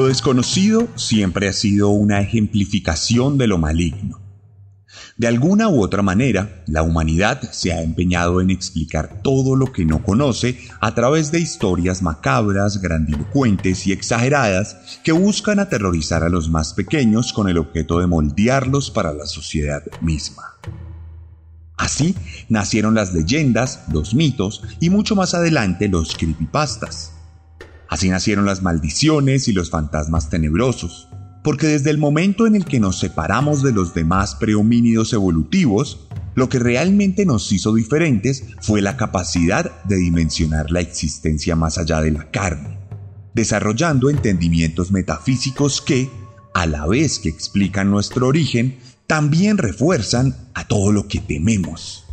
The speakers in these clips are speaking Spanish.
Lo desconocido siempre ha sido una ejemplificación de lo maligno. De alguna u otra manera, la humanidad se ha empeñado en explicar todo lo que no conoce a través de historias macabras, grandilocuentes y exageradas que buscan aterrorizar a los más pequeños con el objeto de moldearlos para la sociedad misma. Así nacieron las leyendas, los mitos y mucho más adelante los creepypastas. Así nacieron las maldiciones y los fantasmas tenebrosos, porque desde el momento en el que nos separamos de los demás prehomínidos evolutivos, lo que realmente nos hizo diferentes fue la capacidad de dimensionar la existencia más allá de la carne, desarrollando entendimientos metafísicos que, a la vez que explican nuestro origen, también refuerzan a todo lo que tememos.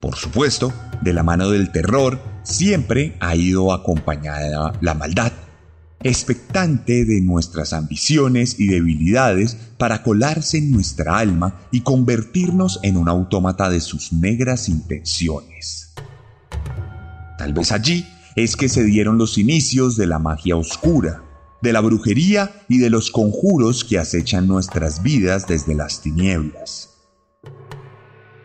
Por supuesto, de la mano del terror siempre ha ido acompañada la maldad, expectante de nuestras ambiciones y debilidades para colarse en nuestra alma y convertirnos en un autómata de sus negras intenciones. Tal vez allí es que se dieron los inicios de la magia oscura, de la brujería y de los conjuros que acechan nuestras vidas desde las tinieblas.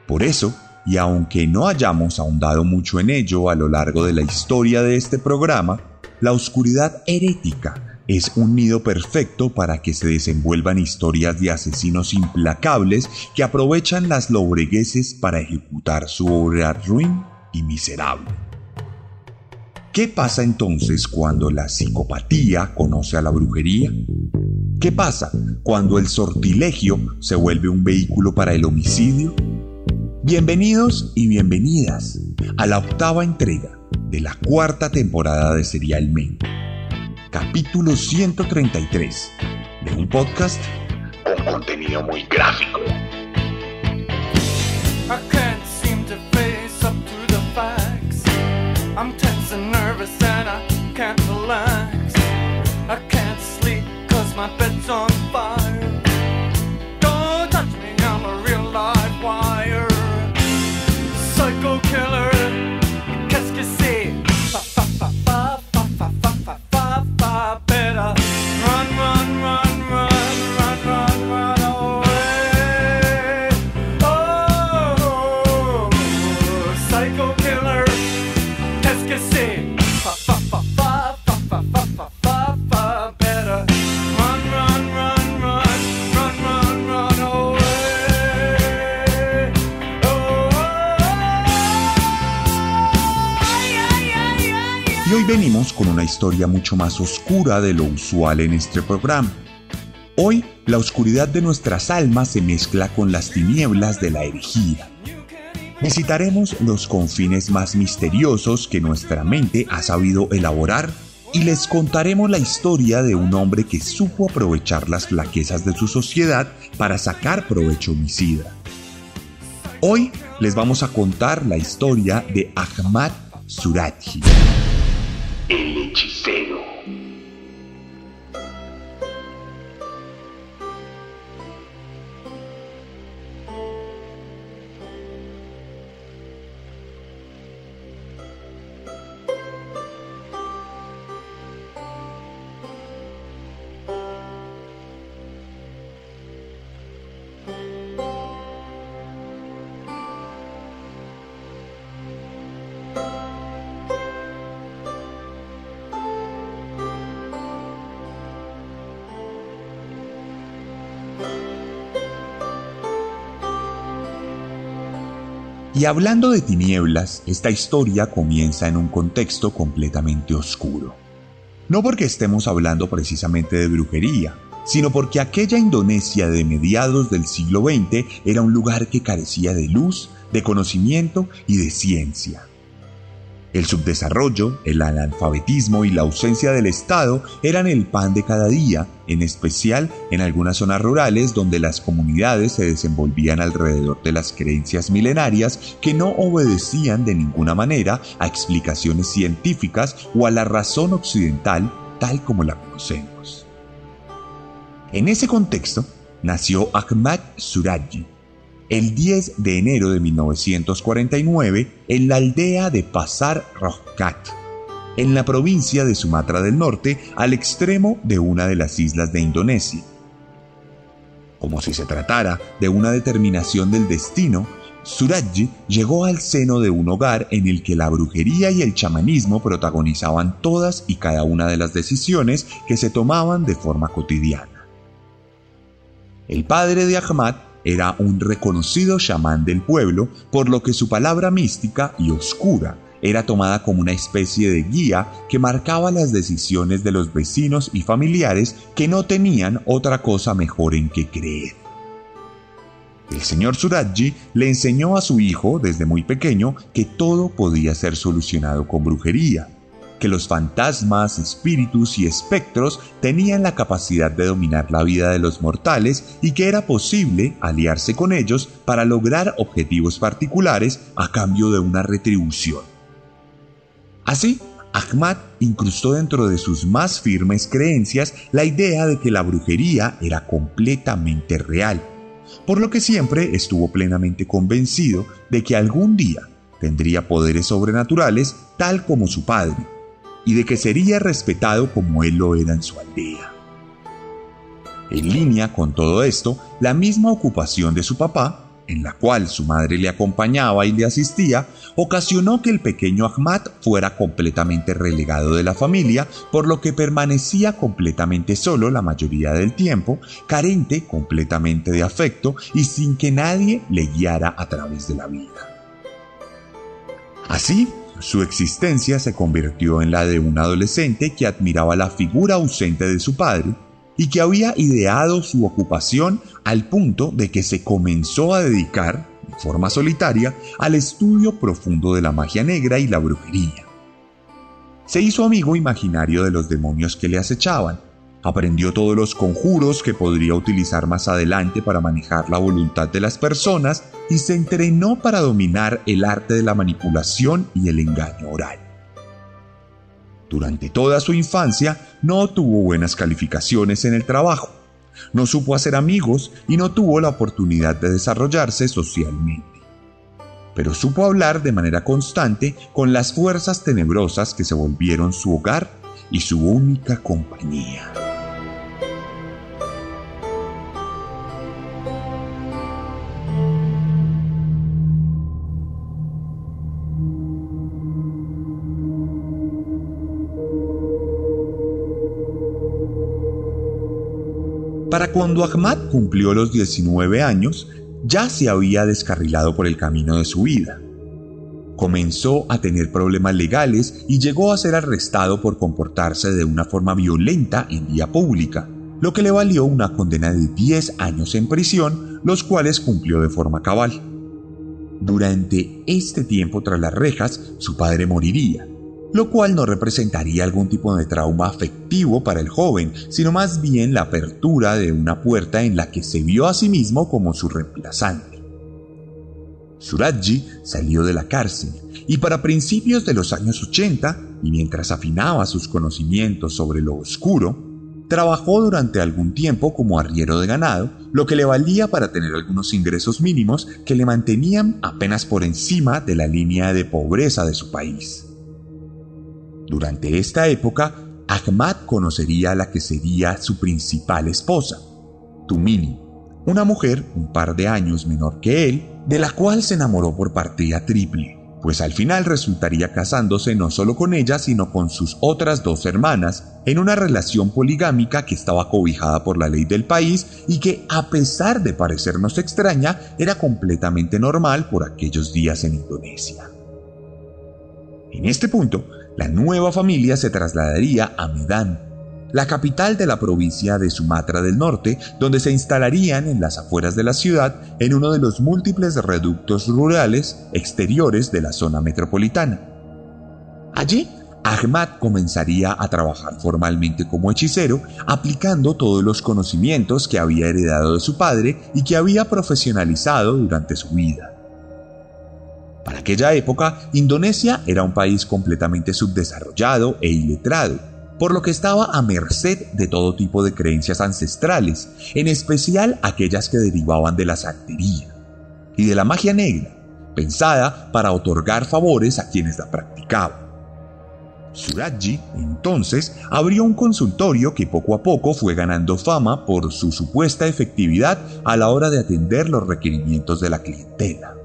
Por eso, y aunque no hayamos ahondado mucho en ello a lo largo de la historia de este programa, la oscuridad herética es un nido perfecto para que se desenvuelvan historias de asesinos implacables que aprovechan las lobregueses para ejecutar su obra ruin y miserable. ¿Qué pasa entonces cuando la psicopatía conoce a la brujería? ¿Qué pasa cuando el sortilegio se vuelve un vehículo para el homicidio? Bienvenidos y bienvenidas a la octava entrega de la cuarta temporada de Serialmente, capítulo 133 de un podcast con contenido muy gráfico. Killer, historia mucho más oscura de lo usual en este programa. Hoy, la oscuridad de nuestras almas se mezcla con las tinieblas de la herejía. Visitaremos los confines más misteriosos que nuestra mente ha sabido elaborar y les contaremos la historia de un hombre que supo aprovechar las flaquezas de su sociedad para sacar provecho homicida. Hoy les vamos a contar la historia de Ahmad Surati hechicero. Y hablando de tinieblas, esta historia comienza en un contexto completamente oscuro. No porque estemos hablando precisamente de brujería, sino porque aquella Indonesia de mediados del siglo XX era un lugar que carecía de luz, de conocimiento y de ciencia. El subdesarrollo, el analfabetismo y la ausencia del Estado eran el pan de cada día, en especial en algunas zonas rurales donde las comunidades se desenvolvían alrededor de las creencias milenarias que no obedecían de ninguna manera a explicaciones científicas o a la razón occidental tal como la conocemos. En ese contexto nació Ahmad Suraji, el 10 de enero de 1949 en la aldea de Pasar Rojkat, en la provincia de Sumatra del Norte, al extremo de una de las islas de Indonesia. Como si se tratara de una determinación del destino, Surajji llegó al seno de un hogar en el que la brujería y el chamanismo protagonizaban todas y cada una de las decisiones que se tomaban de forma cotidiana. El padre de Ahmad era un reconocido chamán del pueblo, por lo que su palabra mística y oscura era tomada como una especie de guía que marcaba las decisiones de los vecinos y familiares que no tenían otra cosa mejor en que creer. El señor Surajji le enseñó a su hijo desde muy pequeño que todo podía ser solucionado con brujería, que los fantasmas, espíritus y espectros tenían la capacidad de dominar la vida de los mortales y que era posible aliarse con ellos para lograr objetivos particulares a cambio de una retribución. Así, Ahmad incrustó dentro de sus más firmes creencias la idea de que la brujería era completamente real, por lo que siempre estuvo plenamente convencido de que algún día tendría poderes sobrenaturales tal como su padre, y de que sería respetado como él lo era en su aldea. En línea con todo esto, la misma ocupación de su papá, en la cual su madre le acompañaba y le asistía, ocasionó que el pequeño Ahmad fuera completamente relegado de la familia, por lo que permanecía completamente solo la mayoría del tiempo, carente completamente de afecto y sin que nadie le guiara a través de la vida. Así, su existencia se convirtió en la de un adolescente que admiraba la figura ausente de su padre y que había ideado su ocupación al punto de que se comenzó a dedicar, de forma solitaria, al estudio profundo de la magia negra y la brujería. Se hizo amigo imaginario de los demonios que le acechaban, Aprendió todos los conjuros que podría utilizar más adelante para manejar la voluntad de las personas y se entrenó para dominar el arte de la manipulación y el engaño oral. Durante toda su infancia no tuvo buenas calificaciones en el trabajo, no supo hacer amigos y no tuvo la oportunidad de desarrollarse socialmente. Pero supo hablar de manera constante con las fuerzas tenebrosas que se volvieron su hogar y su única compañía. Cuando Ahmad cumplió los 19 años, ya se había descarrilado por el camino de su vida. Comenzó a tener problemas legales y llegó a ser arrestado por comportarse de una forma violenta en vía pública, lo que le valió una condena de 10 años en prisión, los cuales cumplió de forma cabal. Durante este tiempo tras las rejas, su padre moriría, lo cual no representaría algún tipo de trauma afectivo para el joven, sino más bien la apertura de una puerta en la que se vio a sí mismo como su reemplazante. Surajji salió de la cárcel y para principios de los años 80, y mientras afinaba sus conocimientos sobre lo oscuro, trabajó durante algún tiempo como arriero de ganado, lo que le valía para tener algunos ingresos mínimos que le mantenían apenas por encima de la línea de pobreza de su país. Durante esta época, Ahmad conocería a la que sería su principal esposa, Tumini, una mujer un par de años menor que él, de la cual se enamoró por partida triple, pues al final resultaría casándose no solo con ella, sino con sus otras dos hermanas, en una relación poligámica que estaba cobijada por la ley del país y que, a pesar de parecernos extraña, era completamente normal por aquellos días en Indonesia. En este punto, la nueva familia se trasladaría a Medan, la capital de la provincia de Sumatra del Norte, donde se instalarían en las afueras de la ciudad en uno de los múltiples reductos rurales exteriores de la zona metropolitana. Allí, Ahmad comenzaría a trabajar formalmente como hechicero, aplicando todos los conocimientos que había heredado de su padre y que había profesionalizado durante su vida. Para aquella época, Indonesia era un país completamente subdesarrollado e iletrado, por lo que estaba a merced de todo tipo de creencias ancestrales, en especial aquellas que derivaban de la santería y de la magia negra, pensada para otorgar favores a quienes la practicaban. Suraji, entonces, abrió un consultorio que poco a poco fue ganando fama por su supuesta efectividad a la hora de atender los requerimientos de la clientela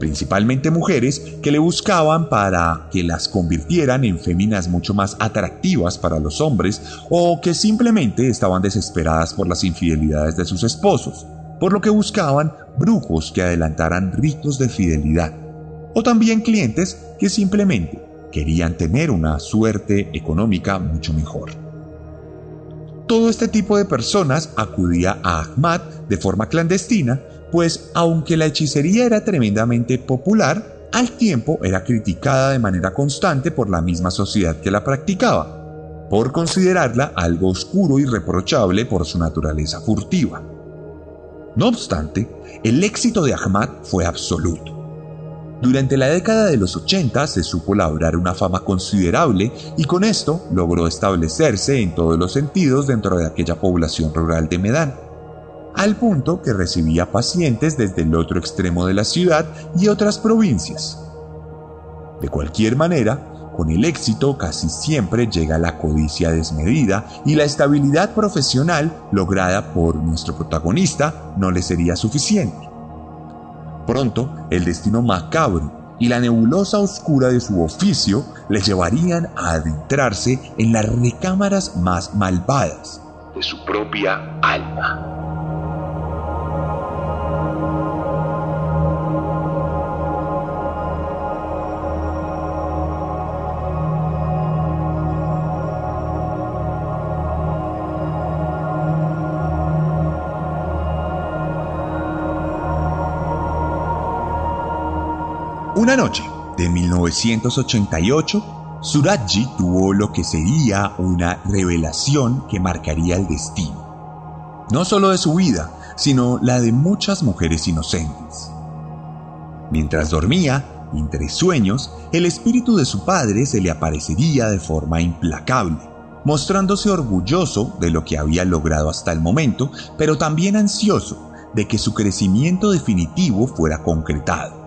principalmente mujeres que le buscaban para que las convirtieran en féminas mucho más atractivas para los hombres o que simplemente estaban desesperadas por las infidelidades de sus esposos, por lo que buscaban brujos que adelantaran ritos de fidelidad, o también clientes que simplemente querían tener una suerte económica mucho mejor. Todo este tipo de personas acudía a Ahmad de forma clandestina pues aunque la hechicería era tremendamente popular, al tiempo era criticada de manera constante por la misma sociedad que la practicaba, por considerarla algo oscuro y reprochable por su naturaleza furtiva. No obstante, el éxito de Ahmad fue absoluto. Durante la década de los 80 se supo labrar una fama considerable y con esto logró establecerse en todos los sentidos dentro de aquella población rural de Medán al punto que recibía pacientes desde el otro extremo de la ciudad y otras provincias. De cualquier manera, con el éxito casi siempre llega la codicia desmedida y la estabilidad profesional lograda por nuestro protagonista no le sería suficiente. Pronto, el destino macabro y la nebulosa oscura de su oficio le llevarían a adentrarse en las recámaras más malvadas de su propia alma. Una noche de 1988, Suraji tuvo lo que sería una revelación que marcaría el destino, no solo de su vida, sino la de muchas mujeres inocentes. Mientras dormía, entre sueños, el espíritu de su padre se le aparecería de forma implacable, mostrándose orgulloso de lo que había logrado hasta el momento, pero también ansioso de que su crecimiento definitivo fuera concretado.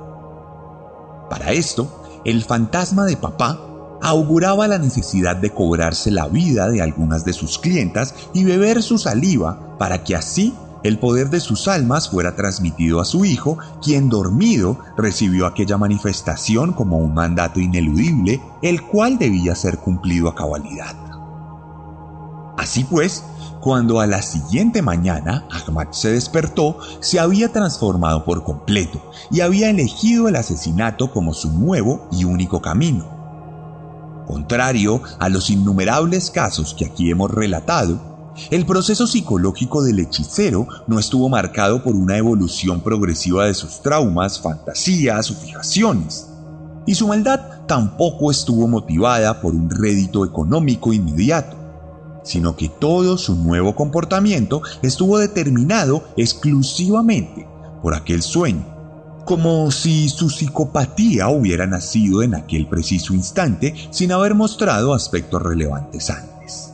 Para esto, el fantasma de papá auguraba la necesidad de cobrarse la vida de algunas de sus clientas y beber su saliva para que así el poder de sus almas fuera transmitido a su hijo, quien dormido recibió aquella manifestación como un mandato ineludible, el cual debía ser cumplido a cabalidad. Así pues, cuando a la siguiente mañana Ahmad se despertó, se había transformado por completo y había elegido el asesinato como su nuevo y único camino. Contrario a los innumerables casos que aquí hemos relatado, el proceso psicológico del hechicero no estuvo marcado por una evolución progresiva de sus traumas, fantasías o fijaciones, y su maldad tampoco estuvo motivada por un rédito económico inmediato sino que todo su nuevo comportamiento estuvo determinado exclusivamente por aquel sueño, como si su psicopatía hubiera nacido en aquel preciso instante sin haber mostrado aspectos relevantes antes.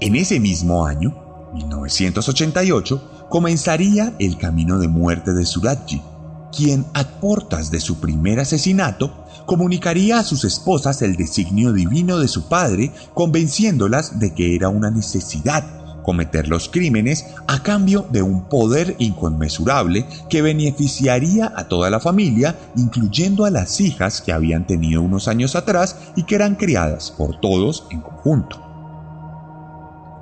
En ese mismo año, 1988, comenzaría el camino de muerte de Suraji, quien a portas de su primer asesinato comunicaría a sus esposas el designio divino de su padre, convenciéndolas de que era una necesidad cometer los crímenes a cambio de un poder inconmensurable que beneficiaría a toda la familia, incluyendo a las hijas que habían tenido unos años atrás y que eran criadas por todos en conjunto.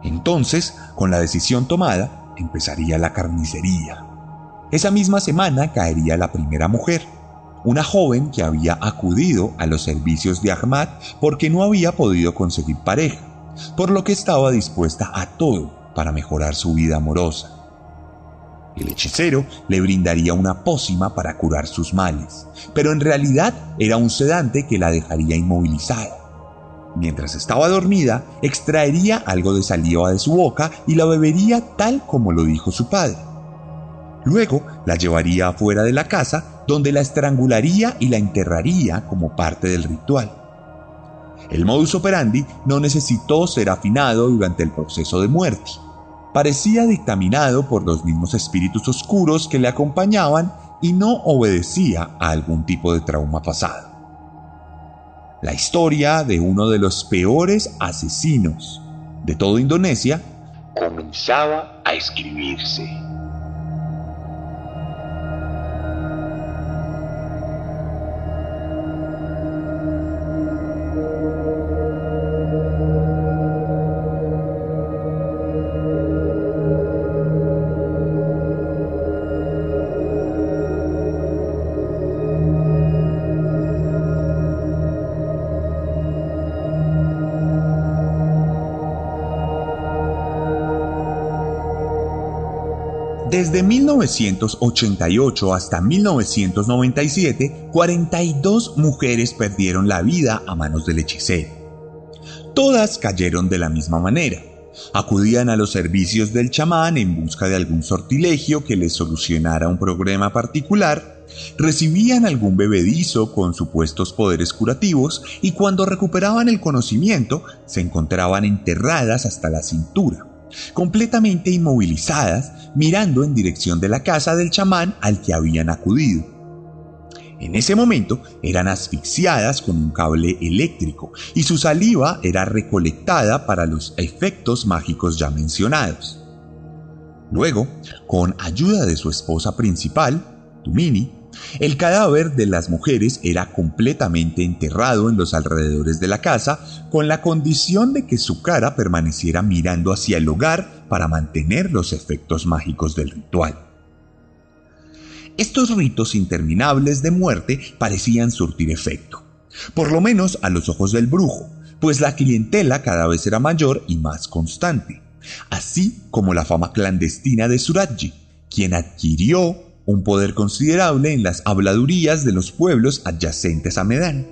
Entonces, con la decisión tomada, empezaría la carnicería. Esa misma semana caería la primera mujer, una joven que había acudido a los servicios de Ahmad porque no había podido conseguir pareja, por lo que estaba dispuesta a todo para mejorar su vida amorosa. El hechicero le brindaría una pócima para curar sus males, pero en realidad era un sedante que la dejaría inmovilizada. Mientras estaba dormida, extraería algo de saliva de su boca y la bebería tal como lo dijo su padre. Luego la llevaría afuera de la casa, donde la estrangularía y la enterraría como parte del ritual. El modus operandi no necesitó ser afinado durante el proceso de muerte parecía dictaminado por los mismos espíritus oscuros que le acompañaban y no obedecía a algún tipo de trauma pasado. La historia de uno de los peores asesinos de toda Indonesia comenzaba a escribirse. Desde 1988 hasta 1997, 42 mujeres perdieron la vida a manos del hechicero. Todas cayeron de la misma manera. Acudían a los servicios del chamán en busca de algún sortilegio que les solucionara un problema particular, recibían algún bebedizo con supuestos poderes curativos y cuando recuperaban el conocimiento se encontraban enterradas hasta la cintura completamente inmovilizadas, mirando en dirección de la casa del chamán al que habían acudido. En ese momento eran asfixiadas con un cable eléctrico y su saliva era recolectada para los efectos mágicos ya mencionados. Luego, con ayuda de su esposa principal, Tumini, el cadáver de las mujeres era completamente enterrado en los alrededores de la casa con la condición de que su cara permaneciera mirando hacia el hogar para mantener los efectos mágicos del ritual. Estos ritos interminables de muerte parecían surtir efecto, por lo menos a los ojos del brujo, pues la clientela cada vez era mayor y más constante, así como la fama clandestina de Suraji, quien adquirió un poder considerable en las habladurías de los pueblos adyacentes a Medán.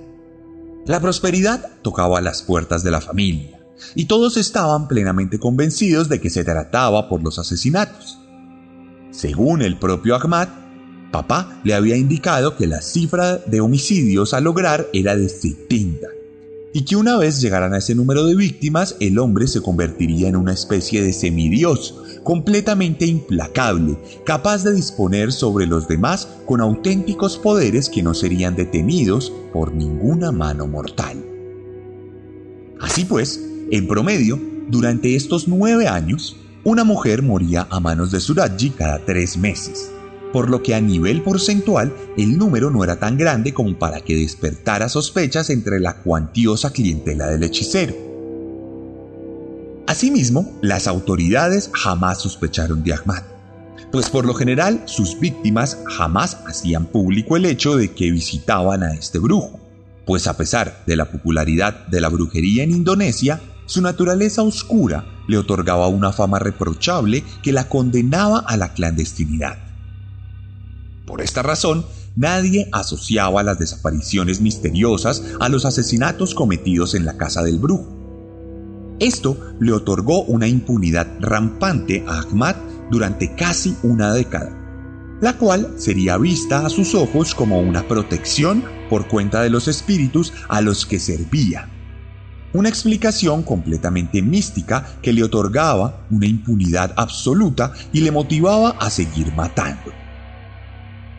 La prosperidad tocaba las puertas de la familia, y todos estaban plenamente convencidos de que se trataba por los asesinatos. Según el propio Ahmad, papá le había indicado que la cifra de homicidios a lograr era de 70, y que una vez llegaran a ese número de víctimas, el hombre se convertiría en una especie de semidios, completamente implacable, capaz de disponer sobre los demás con auténticos poderes que no serían detenidos por ninguna mano mortal. Así pues, en promedio, durante estos nueve años, una mujer moría a manos de Suraji cada tres meses, por lo que a nivel porcentual el número no era tan grande como para que despertara sospechas entre la cuantiosa clientela del hechicero. Asimismo, las autoridades jamás sospecharon de Ahmad, pues por lo general sus víctimas jamás hacían público el hecho de que visitaban a este brujo, pues a pesar de la popularidad de la brujería en Indonesia, su naturaleza oscura le otorgaba una fama reprochable que la condenaba a la clandestinidad. Por esta razón, nadie asociaba las desapariciones misteriosas a los asesinatos cometidos en la casa del brujo. Esto le otorgó una impunidad rampante a Ahmad durante casi una década, la cual sería vista a sus ojos como una protección por cuenta de los espíritus a los que servía. Una explicación completamente mística que le otorgaba una impunidad absoluta y le motivaba a seguir matando.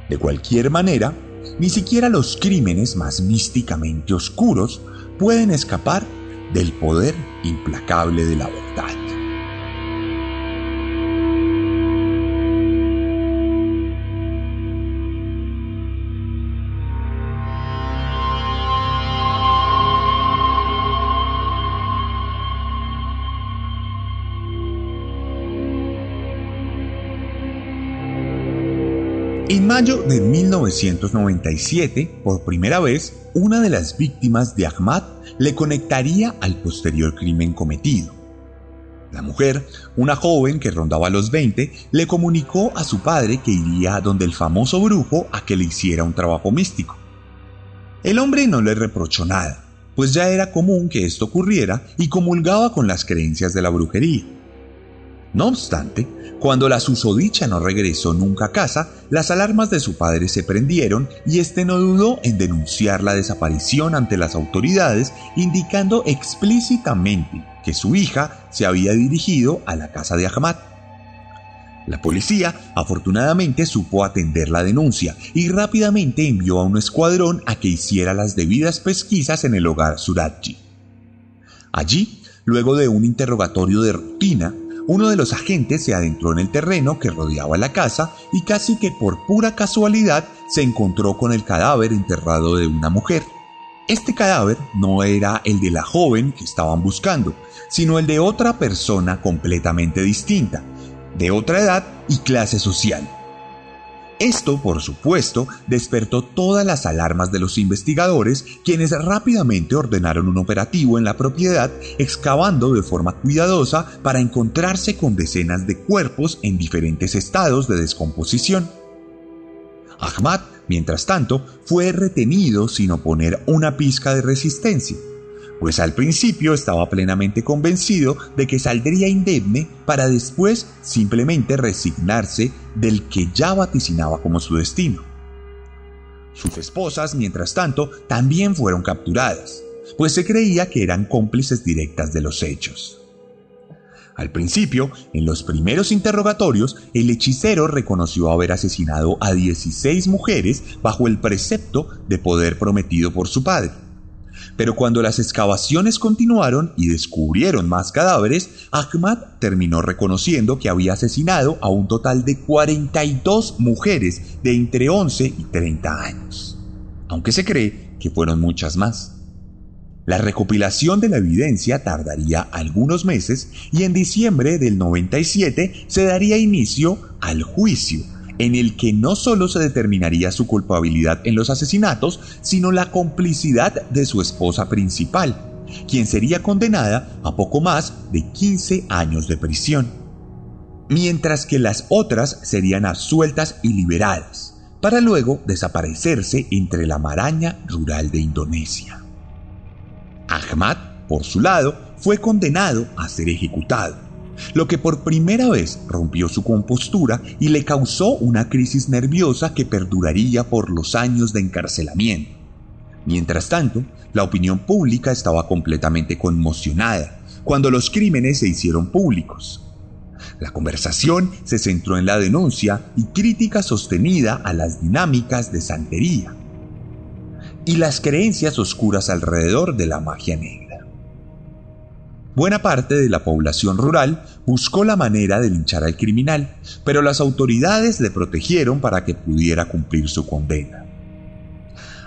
De cualquier manera, ni siquiera los crímenes más místicamente oscuros pueden escapar del poder implacable de la verdad. Mayo de 1997, por primera vez, una de las víctimas de Ahmad le conectaría al posterior crimen cometido. La mujer, una joven que rondaba los 20, le comunicó a su padre que iría donde el famoso brujo a que le hiciera un trabajo místico. El hombre no le reprochó nada, pues ya era común que esto ocurriera y comulgaba con las creencias de la brujería. No obstante, cuando la susodicha no regresó nunca a casa, las alarmas de su padre se prendieron y este no dudó en denunciar la desaparición ante las autoridades, indicando explícitamente que su hija se había dirigido a la casa de Ahmad. La policía afortunadamente supo atender la denuncia y rápidamente envió a un escuadrón a que hiciera las debidas pesquisas en el hogar Suratji. Allí, luego de un interrogatorio de rutina, uno de los agentes se adentró en el terreno que rodeaba la casa y casi que por pura casualidad se encontró con el cadáver enterrado de una mujer. Este cadáver no era el de la joven que estaban buscando, sino el de otra persona completamente distinta, de otra edad y clase social. Esto, por supuesto, despertó todas las alarmas de los investigadores, quienes rápidamente ordenaron un operativo en la propiedad, excavando de forma cuidadosa para encontrarse con decenas de cuerpos en diferentes estados de descomposición. Ahmad, mientras tanto, fue retenido sin oponer una pizca de resistencia pues al principio estaba plenamente convencido de que saldría indemne para después simplemente resignarse del que ya vaticinaba como su destino. Sus esposas, mientras tanto, también fueron capturadas, pues se creía que eran cómplices directas de los hechos. Al principio, en los primeros interrogatorios, el hechicero reconoció haber asesinado a 16 mujeres bajo el precepto de poder prometido por su padre pero cuando las excavaciones continuaron y descubrieron más cadáveres, Ahmad terminó reconociendo que había asesinado a un total de 42 mujeres de entre 11 y 30 años, aunque se cree que fueron muchas más. La recopilación de la evidencia tardaría algunos meses y en diciembre del 97 se daría inicio al juicio en el que no solo se determinaría su culpabilidad en los asesinatos, sino la complicidad de su esposa principal, quien sería condenada a poco más de 15 años de prisión, mientras que las otras serían absueltas y liberadas, para luego desaparecerse entre la maraña rural de Indonesia. Ahmad, por su lado, fue condenado a ser ejecutado lo que por primera vez rompió su compostura y le causó una crisis nerviosa que perduraría por los años de encarcelamiento. Mientras tanto, la opinión pública estaba completamente conmocionada cuando los crímenes se hicieron públicos. La conversación se centró en la denuncia y crítica sostenida a las dinámicas de santería y las creencias oscuras alrededor de la magia negra. Buena parte de la población rural buscó la manera de linchar al criminal, pero las autoridades le protegieron para que pudiera cumplir su condena.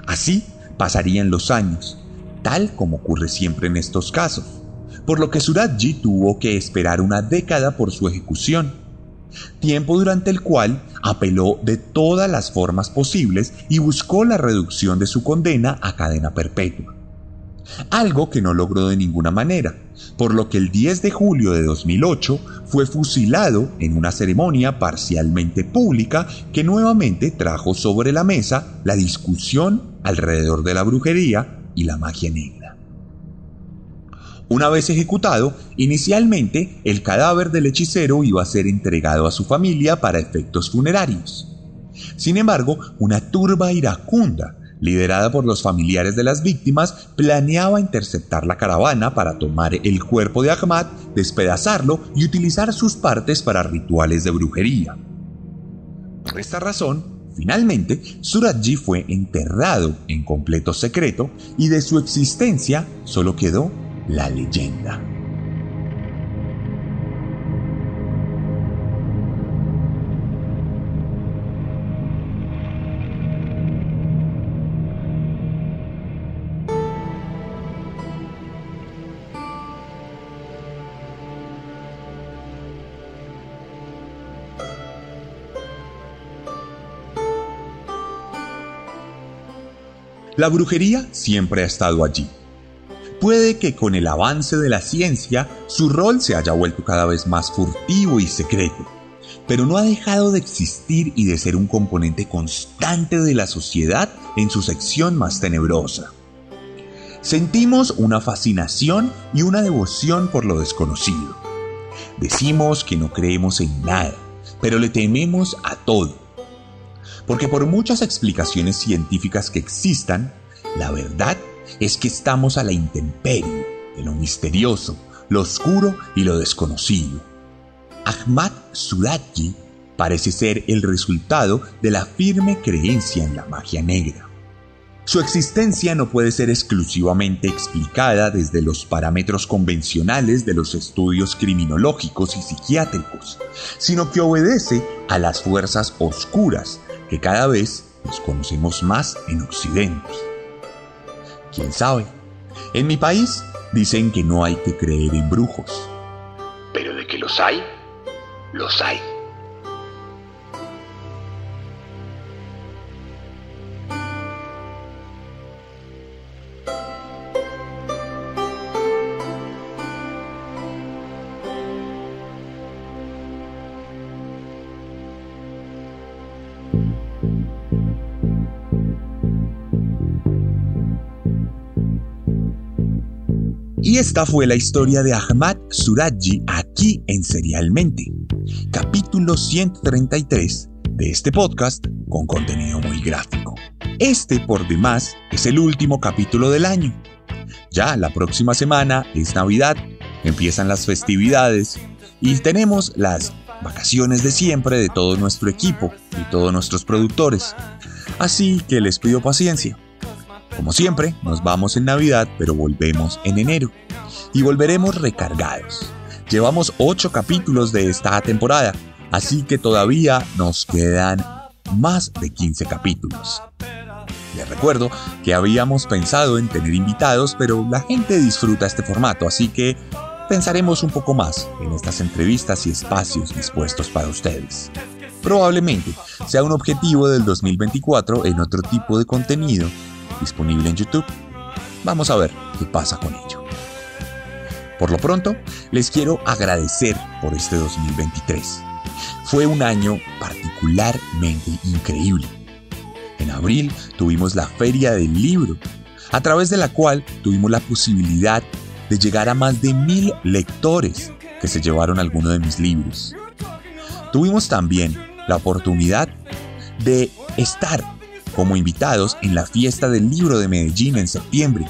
Así pasarían los años, tal como ocurre siempre en estos casos, por lo que Suratji tuvo que esperar una década por su ejecución, tiempo durante el cual apeló de todas las formas posibles y buscó la reducción de su condena a cadena perpetua algo que no logró de ninguna manera, por lo que el 10 de julio de 2008 fue fusilado en una ceremonia parcialmente pública que nuevamente trajo sobre la mesa la discusión alrededor de la brujería y la magia negra. Una vez ejecutado, inicialmente el cadáver del hechicero iba a ser entregado a su familia para efectos funerarios. Sin embargo, una turba iracunda liderada por los familiares de las víctimas, planeaba interceptar la caravana para tomar el cuerpo de Ahmad, despedazarlo y utilizar sus partes para rituales de brujería. Por esta razón, finalmente, Suratji fue enterrado en completo secreto y de su existencia solo quedó la leyenda. La brujería siempre ha estado allí, Puede que con el avance de la ciencia su rol se haya vuelto cada vez más furtivo y secreto, pero no ha dejado de existir y de ser un componente constante de la sociedad en su sección más tenebrosa. Sentimos una fascinación y una devoción por lo desconocido. Decimos que no creemos en nada, pero le tememos a todo. Porque por muchas explicaciones científicas que existan, la verdad es que estamos a la intemperie de lo misterioso, lo oscuro y lo desconocido. Ahmad Suratji parece ser el resultado de la firme creencia en la magia negra. Su existencia no puede ser exclusivamente explicada desde los parámetros convencionales de los estudios criminológicos y psiquiátricos, sino que obedece a las fuerzas oscuras que cada vez nos conocemos más en Occidente. ¿Quién sabe? En mi país dicen que no hay que creer en brujos. Pero de que los hay, los hay. Esta fue la historia de Ahmad Suraji aquí en Serialmente, capítulo 133 de este podcast con contenido muy gráfico. Este, por demás, es el último capítulo del año. Ya la próxima semana es Navidad, empiezan las festividades y tenemos las vacaciones de siempre de todo nuestro equipo y todos nuestros productores. Así que les pido paciencia. Como siempre, nos vamos en Navidad, pero volvemos en enero. Y volveremos recargados. Llevamos 8 capítulos de esta temporada, así que todavía nos quedan más de 15 capítulos. Les recuerdo que habíamos pensado en tener invitados, pero la gente disfruta este formato, así que pensaremos un poco más en estas entrevistas y espacios dispuestos para ustedes. Probablemente sea un objetivo del 2024 en otro tipo de contenido disponible en YouTube. Vamos a ver qué pasa con ello. Por lo pronto, les quiero agradecer por este 2023. Fue un año particularmente increíble. En abril tuvimos la Feria del Libro, a través de la cual tuvimos la posibilidad de llegar a más de mil lectores que se llevaron alguno de mis libros. Tuvimos también la oportunidad de estar como invitados en la fiesta del libro de Medellín en septiembre,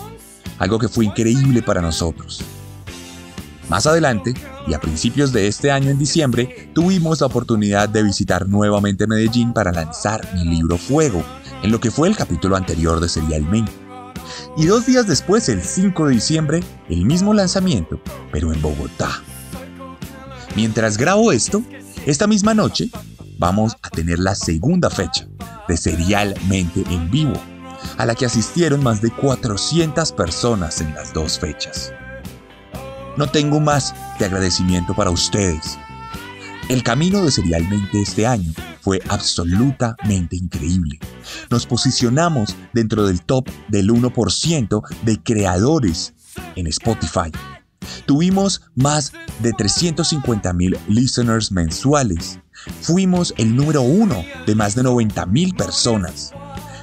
algo que fue increíble para nosotros. Más adelante, y a principios de este año en diciembre, tuvimos la oportunidad de visitar nuevamente Medellín para lanzar mi libro Fuego, en lo que fue el capítulo anterior de Serialmente. Y dos días después, el 5 de diciembre, el mismo lanzamiento, pero en Bogotá. Mientras grabo esto, esta misma noche, vamos a tener la segunda fecha, de Serialmente en Vivo, a la que asistieron más de 400 personas en las dos fechas. No tengo más que agradecimiento para ustedes. El camino de Serialmente este año fue absolutamente increíble. Nos posicionamos dentro del top del 1% de creadores en Spotify. Tuvimos más de 350 mil listeners mensuales Fuimos el número uno de más de 90 mil personas.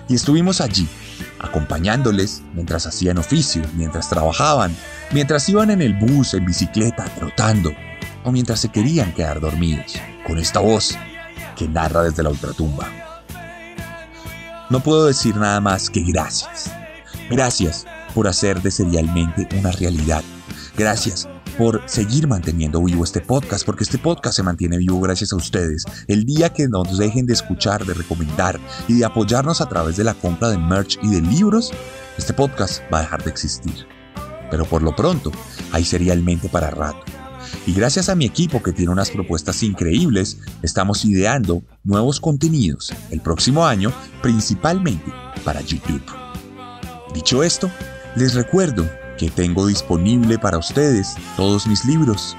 Y estuvimos allí, acompañándoles mientras hacían oficio, mientras trabajaban, mientras iban en el bus, en bicicleta, trotando, o mientras se querían quedar dormidos, con esta voz que narra desde la ultratumba. No puedo decir nada más que gracias. Gracias por hacer de serialmente una realidad. Gracias por seguir manteniendo vivo este podcast, porque este podcast se mantiene vivo gracias a ustedes. El día que nos dejen de escuchar, de recomendar y de apoyarnos a través de la compra de merch y de libros, este podcast va a dejar de existir. Pero por lo pronto, hay serialmente para rato. Y gracias a mi equipo que tiene unas propuestas increíbles, estamos ideando nuevos contenidos el próximo año, principalmente para YouTube. Dicho esto, les recuerdo que tengo disponible para ustedes todos mis libros.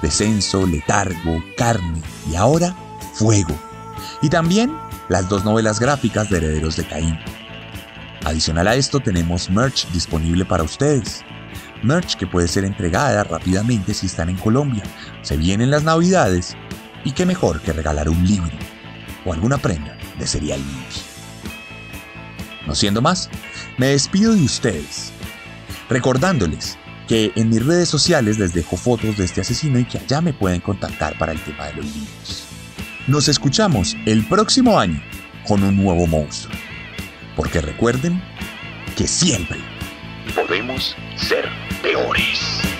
Descenso, Letargo, Carne y ahora Fuego. Y también las dos novelas gráficas de Herederos de Caín. Adicional a esto tenemos merch disponible para ustedes. Merch que puede ser entregada rápidamente si están en Colombia. Se vienen las navidades y qué mejor que regalar un libro o alguna prenda de Serial News. No siendo más, me despido de ustedes, recordándoles que en mis redes sociales les dejo fotos de este asesino y que allá me pueden contactar para el tema de los libros. Nos escuchamos el próximo año con un nuevo monstruo. Porque recuerden que siempre podemos ser peores.